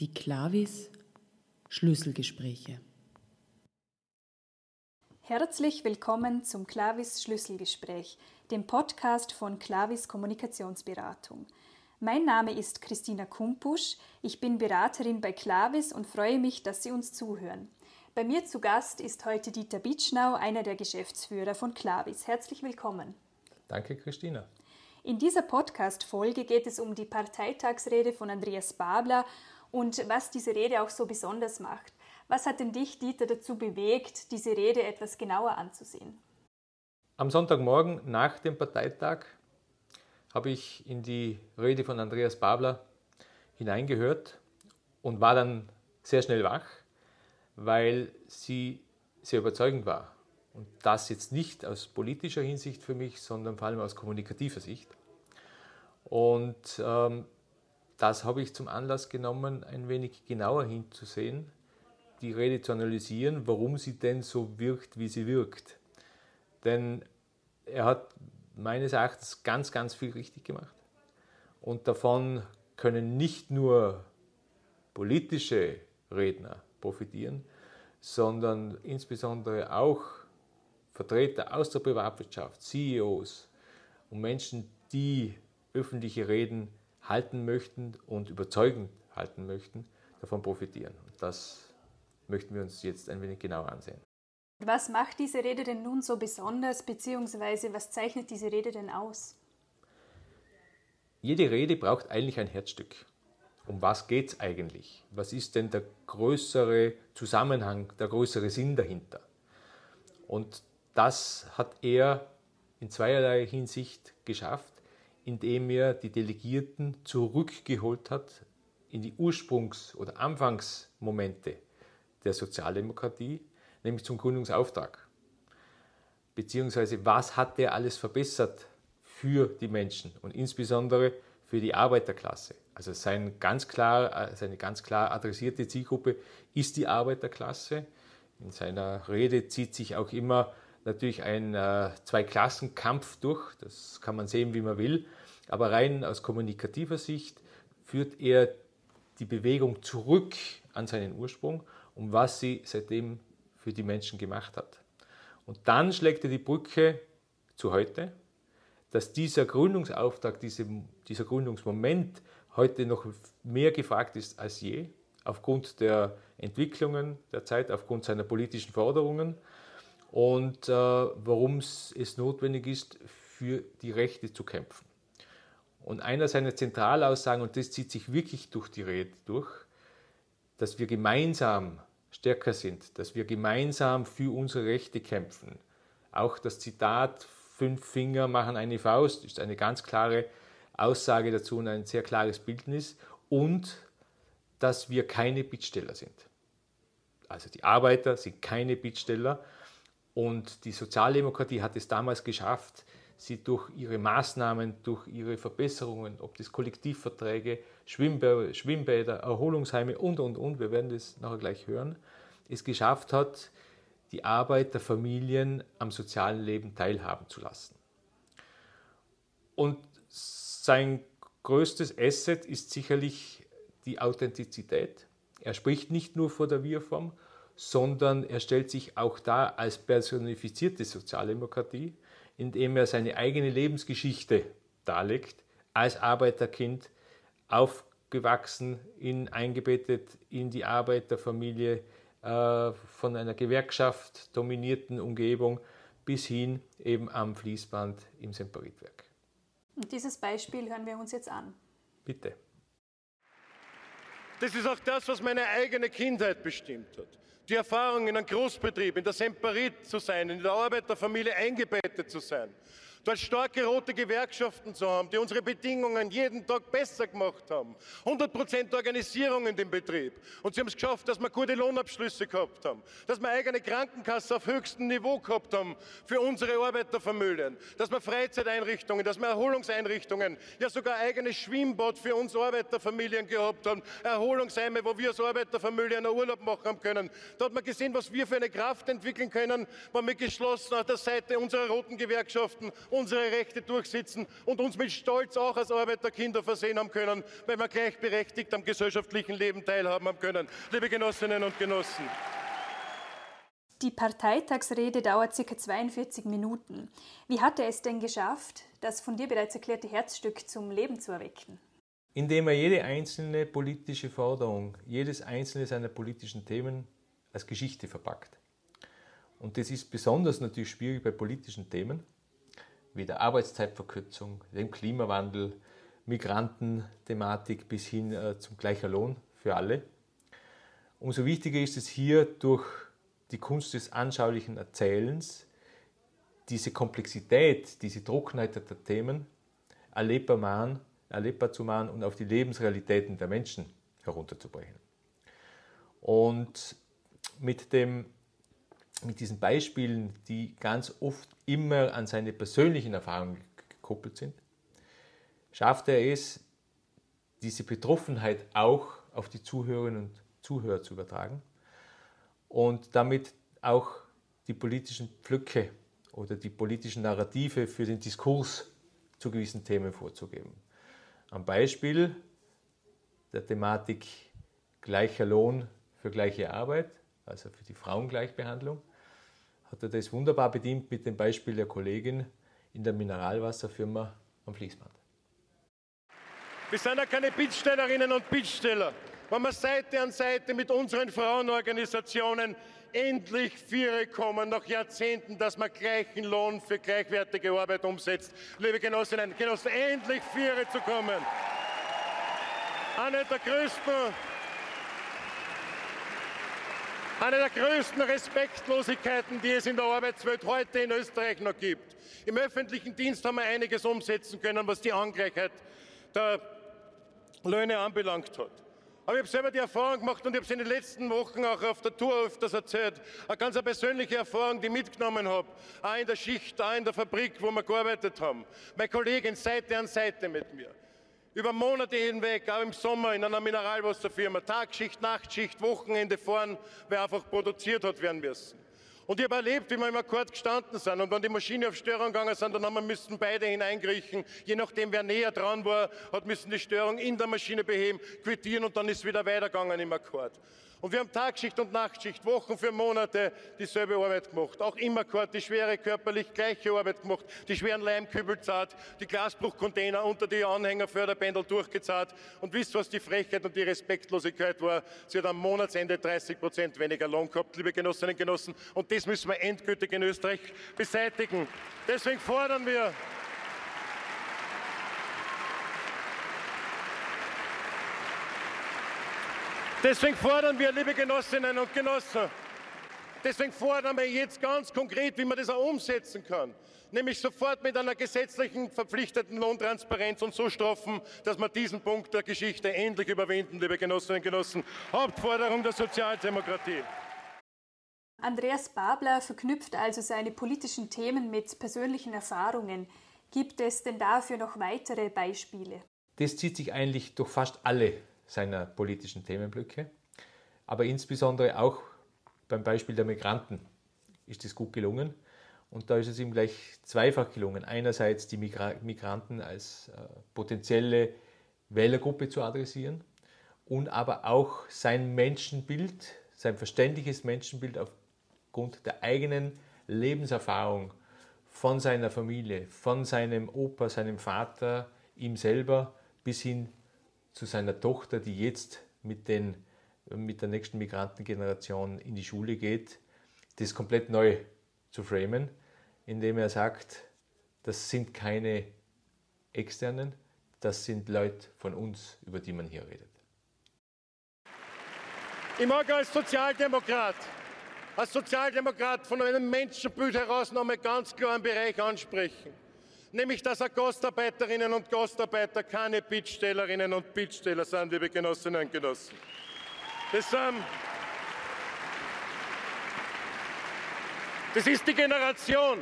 Die Klavis Schlüsselgespräche. Herzlich willkommen zum Klavis Schlüsselgespräch, dem Podcast von Klavis Kommunikationsberatung. Mein Name ist Christina Kumpusch, ich bin Beraterin bei Klavis und freue mich, dass Sie uns zuhören. Bei mir zu Gast ist heute Dieter Bitschnau, einer der Geschäftsführer von Klavis. Herzlich willkommen. Danke, Christina. In dieser Podcast-Folge geht es um die Parteitagsrede von Andreas Babler und was diese Rede auch so besonders macht. Was hat denn dich, Dieter, dazu bewegt, diese Rede etwas genauer anzusehen? Am Sonntagmorgen nach dem Parteitag habe ich in die Rede von Andreas Babler hineingehört und war dann sehr schnell wach, weil sie sehr überzeugend war. Und das jetzt nicht aus politischer Hinsicht für mich, sondern vor allem aus kommunikativer Sicht. Und ähm, das habe ich zum Anlass genommen, ein wenig genauer hinzusehen, die Rede zu analysieren, warum sie denn so wirkt, wie sie wirkt. Denn er hat meines Erachtens ganz, ganz viel richtig gemacht. Und davon können nicht nur politische Redner profitieren, sondern insbesondere auch Vertreter aus der Privatwirtschaft, CEOs und Menschen, die öffentliche Reden halten möchten und überzeugend halten möchten, davon profitieren. Und das möchten wir uns jetzt ein wenig genauer ansehen. Was macht diese Rede denn nun so besonders, beziehungsweise was zeichnet diese Rede denn aus? Jede Rede braucht eigentlich ein Herzstück. Um was geht es eigentlich? Was ist denn der größere Zusammenhang, der größere Sinn dahinter? Und das hat er in zweierlei Hinsicht geschafft indem er die Delegierten zurückgeholt hat in die Ursprungs- oder Anfangsmomente der Sozialdemokratie, nämlich zum Gründungsauftrag. Beziehungsweise, was hat er alles verbessert für die Menschen und insbesondere für die Arbeiterklasse. Also sein ganz klar, seine ganz klar adressierte Zielgruppe ist die Arbeiterklasse. In seiner Rede zieht sich auch immer natürlich ein äh, Zweiklassenkampf durch. Das kann man sehen, wie man will. Aber rein aus kommunikativer Sicht führt er die Bewegung zurück an seinen Ursprung und was sie seitdem für die Menschen gemacht hat. Und dann schlägt er die Brücke zu heute, dass dieser Gründungsauftrag, diese, dieser Gründungsmoment heute noch mehr gefragt ist als je, aufgrund der Entwicklungen der Zeit, aufgrund seiner politischen Forderungen und äh, warum es notwendig ist, für die Rechte zu kämpfen. Und einer seiner Zentralaussagen, und das zieht sich wirklich durch die Rede durch, dass wir gemeinsam stärker sind, dass wir gemeinsam für unsere Rechte kämpfen. Auch das Zitat Fünf Finger machen eine Faust ist eine ganz klare Aussage dazu und ein sehr klares Bildnis. Und dass wir keine Bittsteller sind. Also die Arbeiter sind keine Bittsteller. Und die Sozialdemokratie hat es damals geschafft, sie durch ihre Maßnahmen, durch ihre Verbesserungen, ob das Kollektivverträge, Schwimmbäder, Erholungsheime und, und, und, wir werden das nachher gleich hören, es geschafft hat, die Arbeiterfamilien am sozialen Leben teilhaben zu lassen. Und sein größtes Asset ist sicherlich die Authentizität. Er spricht nicht nur vor der Wir-Form, sondern er stellt sich auch da als personifizierte Sozialdemokratie, indem er seine eigene Lebensgeschichte darlegt, als Arbeiterkind aufgewachsen, in, eingebettet in die Arbeiterfamilie äh, von einer Gewerkschaft dominierten Umgebung bis hin eben am Fließband im Semperitwerk. Und dieses Beispiel hören wir uns jetzt an. Bitte. Das ist auch das, was meine eigene Kindheit bestimmt hat die Erfahrung in einem Großbetrieb, in der Semperit zu sein, in der Arbeiterfamilie eingebettet zu sein, dort starke rote Gewerkschaften zu haben, die unsere Bedingungen jeden Tag besser gemacht haben. 100% Organisierung in dem Betrieb. Und sie haben es geschafft, dass wir gute Lohnabschlüsse gehabt haben, dass wir eigene Krankenkasse auf höchstem Niveau gehabt haben für unsere Arbeiterfamilien, dass wir Freizeiteinrichtungen, dass wir Erholungseinrichtungen, ja sogar eigenes Schwimmbad für uns Arbeiterfamilien gehabt haben, Erholungsheime, wo wir als Arbeiterfamilien einen Urlaub machen können. Da hat man gesehen, was wir für eine Kraft entwickeln können, wenn wir geschlossen an der Seite unserer roten Gewerkschaften unsere Rechte durchsetzen und uns mit Stolz auch als Arbeiterkinder versehen haben können, weil wir gleichberechtigt am gesellschaftlichen Leben teilhaben haben können. Liebe Genossinnen und Genossen. Die Parteitagsrede dauert ca. 42 Minuten. Wie hat er es denn geschafft, das von dir bereits erklärte Herzstück zum Leben zu erwecken? Indem er jede einzelne politische Forderung, jedes einzelne seiner politischen Themen als Geschichte verpackt. Und das ist besonders natürlich schwierig bei politischen Themen, wie der Arbeitszeitverkürzung, dem Klimawandel, Migrantenthematik bis hin äh, zum gleicher Lohn für alle. Umso wichtiger ist es hier durch die Kunst des anschaulichen Erzählens, diese Komplexität, diese Trockenheit der Themen erlebbar, machen, erlebbar zu machen und auf die Lebensrealitäten der Menschen herunterzubrechen. Und mit, dem, mit diesen Beispielen, die ganz oft immer an seine persönlichen Erfahrungen gekoppelt sind, schafft er es, diese Betroffenheit auch auf die Zuhörerinnen und Zuhörer zu übertragen und damit auch die politischen Pflöcke oder die politischen Narrative für den Diskurs zu gewissen Themen vorzugeben. Am Beispiel der Thematik gleicher Lohn für gleiche Arbeit, also für die Frauengleichbehandlung, hat er das wunderbar bedient mit dem Beispiel der Kollegin in der Mineralwasserfirma am Fließband. Wir sind ja keine Bittstellerinnen und Bittsteller wenn wir Seite an Seite mit unseren Frauenorganisationen endlich Viere kommen, nach Jahrzehnten, dass man gleichen Lohn für gleichwertige Arbeit umsetzt. Liebe Genossinnen Genossen, endlich Viere zu kommen. Eine der größten eine der größten Respektlosigkeiten, die es in der Arbeitswelt heute in Österreich noch gibt. Im öffentlichen Dienst haben wir einiges umsetzen können, was die Angleichheit der Löhne anbelangt hat. Aber ich habe selber die Erfahrung gemacht und ich habe es in den letzten Wochen auch auf der Tour öfters erzählt. Eine ganz persönliche Erfahrung, die ich mitgenommen habe. Auch in der Schicht, auch in der Fabrik, wo wir gearbeitet haben. Meine Kollegin Seite an Seite mit mir. Über Monate hinweg, auch im Sommer in einer Mineralwasserfirma. Tagschicht, Nachtschicht, Wochenende fahren, weil einfach produziert hat werden müssen. Und ich habe erlebt, wie wir im Akkord gestanden sind. Und wenn die Maschine auf Störung gegangen sind, dann haben wir müssen beide hineinkriechen. Je nachdem, wer näher dran war, hat müssen die Störung in der Maschine beheben, quittieren und dann ist wieder weitergegangen im Akkord. Und wir haben Tagschicht und Nachtschicht, Wochen für Monate dieselbe Arbeit gemacht. Auch immer Akkord, die schwere körperlich gleiche Arbeit gemacht, die schweren Leimkübel zahlt, die Glasbruchcontainer unter die Anhängerförderbändel durchgezahlt. Und wisst, was die Frechheit und die Respektlosigkeit war? Sie hat am Monatsende 30 Prozent weniger Lohn gehabt, liebe Genossinnen und Genossen. Und das müssen wir endgültig in Österreich beseitigen. Deswegen fordern wir Deswegen fordern wir, liebe Genossinnen und Genossen, deswegen fordern wir jetzt ganz konkret, wie man das auch umsetzen kann. Nämlich sofort mit einer gesetzlichen verpflichteten Lohntransparenz und so straffen, dass wir diesen Punkt der Geschichte endlich überwinden, liebe Genossinnen und Genossen. Hauptforderung der Sozialdemokratie. Andreas Babler verknüpft also seine politischen Themen mit persönlichen Erfahrungen. Gibt es denn dafür noch weitere Beispiele? Das zieht sich eigentlich durch fast alle seiner politischen Themenblöcke. Aber insbesondere auch beim Beispiel der Migranten ist es gut gelungen. Und da ist es ihm gleich zweifach gelungen. Einerseits die Migra Migranten als äh, potenzielle Wählergruppe zu adressieren und aber auch sein Menschenbild, sein verständliches Menschenbild aufgrund der eigenen Lebenserfahrung von seiner Familie, von seinem Opa, seinem Vater, ihm selber bis hin zu seiner Tochter, die jetzt mit, den, mit der nächsten Migrantengeneration in die Schule geht, das komplett neu zu framen, indem er sagt, das sind keine externen, das sind Leute von uns, über die man hier redet. Ich mag als Sozialdemokrat, als Sozialdemokrat von einem Menschenbild heraus noch einmal ganz klar einen Bereich ansprechen nämlich dass Gastarbeiterinnen und Gastarbeiter keine Bittstellerinnen und Bittsteller sind, liebe Genossinnen und Genossen. Das, ähm, das ist die Generation,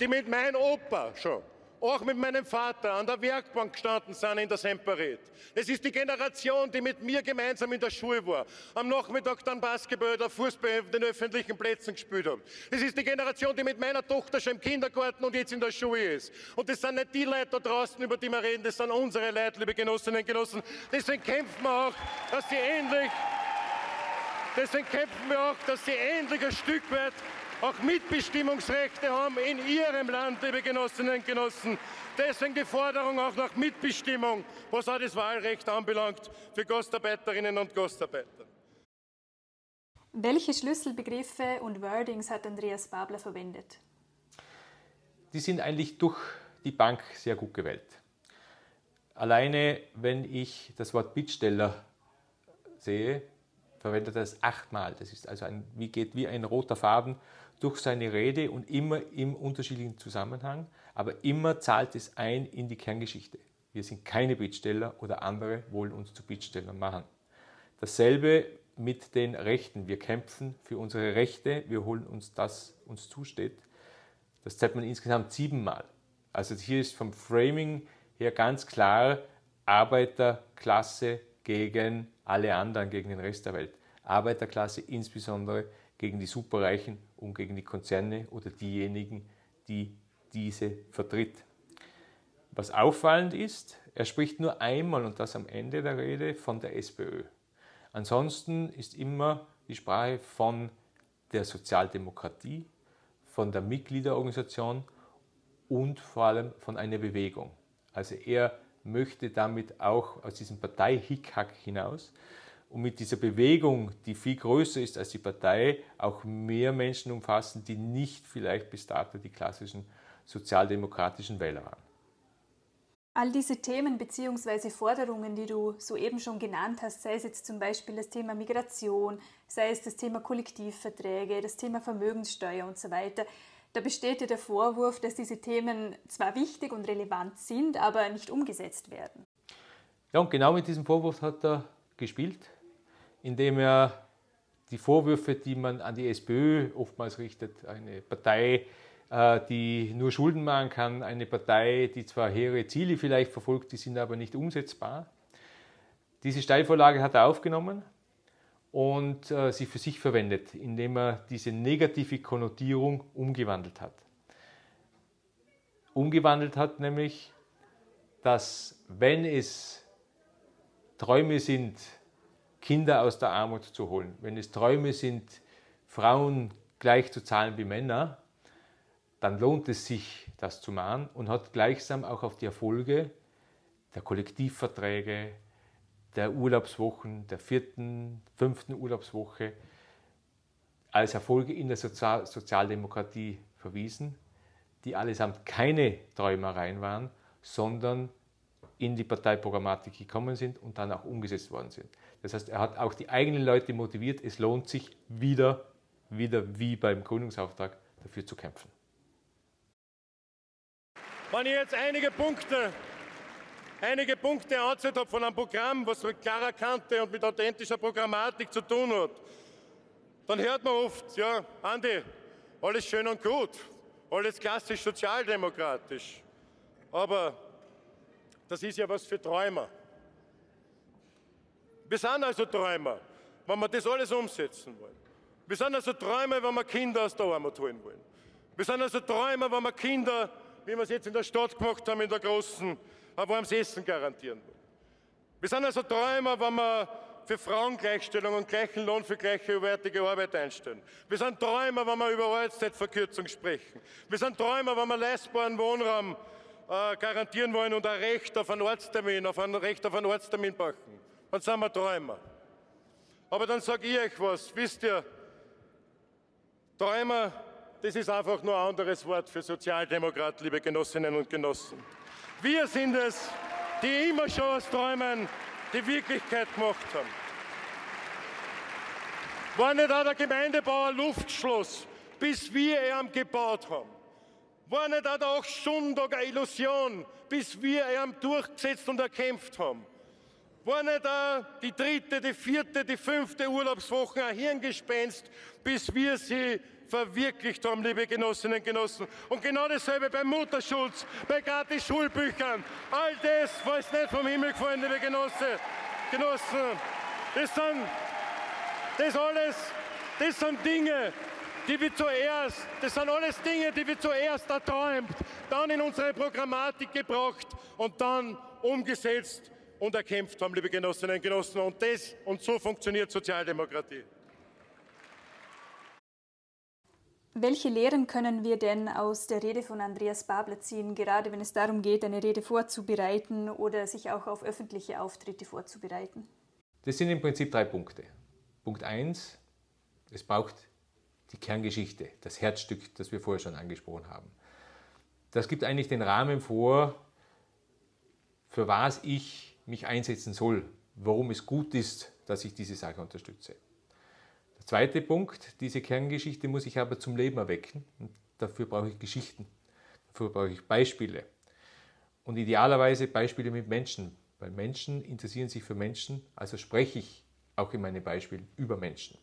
die mit meinem Opa schon auch mit meinem Vater an der Werkbank gestanden sind in der Semperit. Es ist die Generation, die mit mir gemeinsam in der Schule war, am Nachmittag dann Basketball oder Fußball auf den öffentlichen Plätzen gespielt hat. Es ist die Generation, die mit meiner Tochter schon im Kindergarten und jetzt in der Schule ist. Und das sind nicht die Leute da draußen, über die wir reden, das sind unsere Leute, liebe Genossinnen und Genossen. Deswegen kämpfen wir auch, dass sie endlich, deswegen kämpfen wir auch, dass sie endlich ein Stück weit auch Mitbestimmungsrechte haben in ihrem Land, liebe Genossinnen und Genossen. Deswegen die Forderung auch nach Mitbestimmung, was auch das Wahlrecht anbelangt für Gastarbeiterinnen und Gastarbeiter. Welche Schlüsselbegriffe und Wordings hat Andreas Babler verwendet? Die sind eigentlich durch die Bank sehr gut gewählt. Alleine, wenn ich das Wort Bittsteller sehe, verwendet er es achtmal. Das ist also ein, wie geht wie ein roter Faden durch seine Rede und immer im unterschiedlichen Zusammenhang, aber immer zahlt es ein in die Kerngeschichte. Wir sind keine Bittsteller oder andere wollen uns zu Bittstellern machen. Dasselbe mit den Rechten. Wir kämpfen für unsere Rechte, wir holen uns das, uns zusteht. Das zeigt man insgesamt siebenmal. Also hier ist vom Framing her ganz klar Arbeiterklasse gegen alle anderen, gegen den Rest der Welt. Arbeiterklasse insbesondere gegen die Superreichen und gegen die Konzerne oder diejenigen, die diese vertritt. Was auffallend ist, er spricht nur einmal und das am Ende der Rede von der SPÖ. Ansonsten ist immer die Sprache von der Sozialdemokratie, von der Mitgliederorganisation und vor allem von einer Bewegung. Also er möchte damit auch aus diesem Partei-Hickhack hinaus und mit dieser Bewegung, die viel größer ist als die Partei, auch mehr Menschen umfassen, die nicht vielleicht bis dato die klassischen sozialdemokratischen Wähler waren. All diese Themen bzw. Forderungen, die du soeben schon genannt hast, sei es jetzt zum Beispiel das Thema Migration, sei es das Thema Kollektivverträge, das Thema Vermögenssteuer und so weiter, da besteht ja der Vorwurf, dass diese Themen zwar wichtig und relevant sind, aber nicht umgesetzt werden. Ja, und genau mit diesem Vorwurf hat er gespielt indem er die Vorwürfe, die man an die SPÖ oftmals richtet, eine Partei, äh, die nur Schulden machen kann, eine Partei, die zwar hehre Ziele vielleicht verfolgt, die sind aber nicht umsetzbar. Diese Steilvorlage hat er aufgenommen und äh, sie für sich verwendet, indem er diese negative Konnotierung umgewandelt hat. Umgewandelt hat nämlich, dass wenn es Träume sind, Kinder aus der Armut zu holen, wenn es Träume sind, Frauen gleich zu zahlen wie Männer, dann lohnt es sich, das zu machen und hat gleichsam auch auf die Erfolge der Kollektivverträge, der Urlaubswochen, der vierten, fünften Urlaubswoche als Erfolge in der Sozial Sozialdemokratie verwiesen, die allesamt keine Träumereien waren, sondern in die Parteiprogrammatik gekommen sind und dann auch umgesetzt worden sind. Das heißt, er hat auch die eigenen Leute motiviert, es lohnt sich wieder, wieder wie beim Gründungsauftrag dafür zu kämpfen. Wenn ich jetzt einige Punkte, einige Punkte anzählt habe von einem Programm, was mit klarer Kante und mit authentischer Programmatik zu tun hat, dann hört man oft, ja, Andi, alles schön und gut, alles klassisch sozialdemokratisch. Aber das ist ja was für Träumer. Wir sind also Träumer, wenn wir das alles umsetzen wollen. Wir sind also Träumer, wenn wir Kinder aus der Armut holen wollen. Wir sind also Träumer, wenn wir Kinder, wie wir es jetzt in der Stadt gemacht haben, in der großen, ein warmes Essen garantieren wollen. Wir sind also Träumer, wenn wir für Frauengleichstellung und gleichen Lohn für gleiche wertige Arbeit einstellen. Wir sind Träumer, wenn wir über Arbeitszeitverkürzung sprechen. Wir sind Träumer, wenn wir leistbaren Wohnraum äh, garantieren wollen und ein Recht auf einen Ortstermin, auf ein Recht auf einen Ortstermin machen. Dann sind wir Träumer. Aber dann sage ich euch was, wisst ihr, Träumer, das ist einfach nur ein anderes Wort für Sozialdemokrat, liebe Genossinnen und Genossen. Wir sind es, die immer schon aus Träumen die Wirklichkeit gemacht haben. War nicht auch der Gemeindebauer Luftschloss, bis wir ihn gebaut haben? War nicht auch der 8 eine Illusion, bis wir ihn durchgesetzt und erkämpft haben? War nicht auch die dritte, die vierte, die fünfte Urlaubswoche ein Hirngespenst, bis wir sie verwirklicht haben, liebe Genossinnen und Genossen. Und genau dasselbe beim Mutterschutz, bei gratis Schulbüchern. All das war es nicht vom Himmel gefallen, liebe Genosse, Genossen. Das sind, das alles, das sind Dinge, die wir zuerst, das sind alles Dinge, die wir zuerst erträumt, dann in unsere Programmatik gebracht und dann umgesetzt und erkämpft haben, liebe Genossinnen und Genossen. Und das und so funktioniert Sozialdemokratie. Welche Lehren können wir denn aus der Rede von Andreas Babler ziehen, gerade wenn es darum geht, eine Rede vorzubereiten oder sich auch auf öffentliche Auftritte vorzubereiten? Das sind im Prinzip drei Punkte. Punkt eins: es braucht die Kerngeschichte, das Herzstück, das wir vorher schon angesprochen haben. Das gibt eigentlich den Rahmen vor, für was ich mich einsetzen soll, warum es gut ist, dass ich diese Sache unterstütze. Der zweite Punkt, diese Kerngeschichte muss ich aber zum Leben erwecken. Und dafür brauche ich Geschichten, dafür brauche ich Beispiele. Und idealerweise Beispiele mit Menschen, weil Menschen interessieren sich für Menschen, also spreche ich auch in meinen Beispielen über Menschen.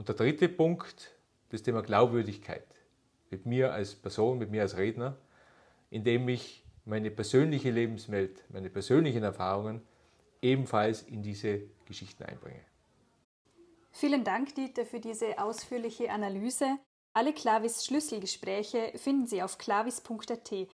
Und der dritte Punkt, das Thema Glaubwürdigkeit mit mir als Person, mit mir als Redner, indem ich meine persönliche Lebenswelt, meine persönlichen Erfahrungen ebenfalls in diese Geschichten einbringe. Vielen Dank, Dieter, für diese ausführliche Analyse. Alle Klavis Schlüsselgespräche finden Sie auf klavis.at.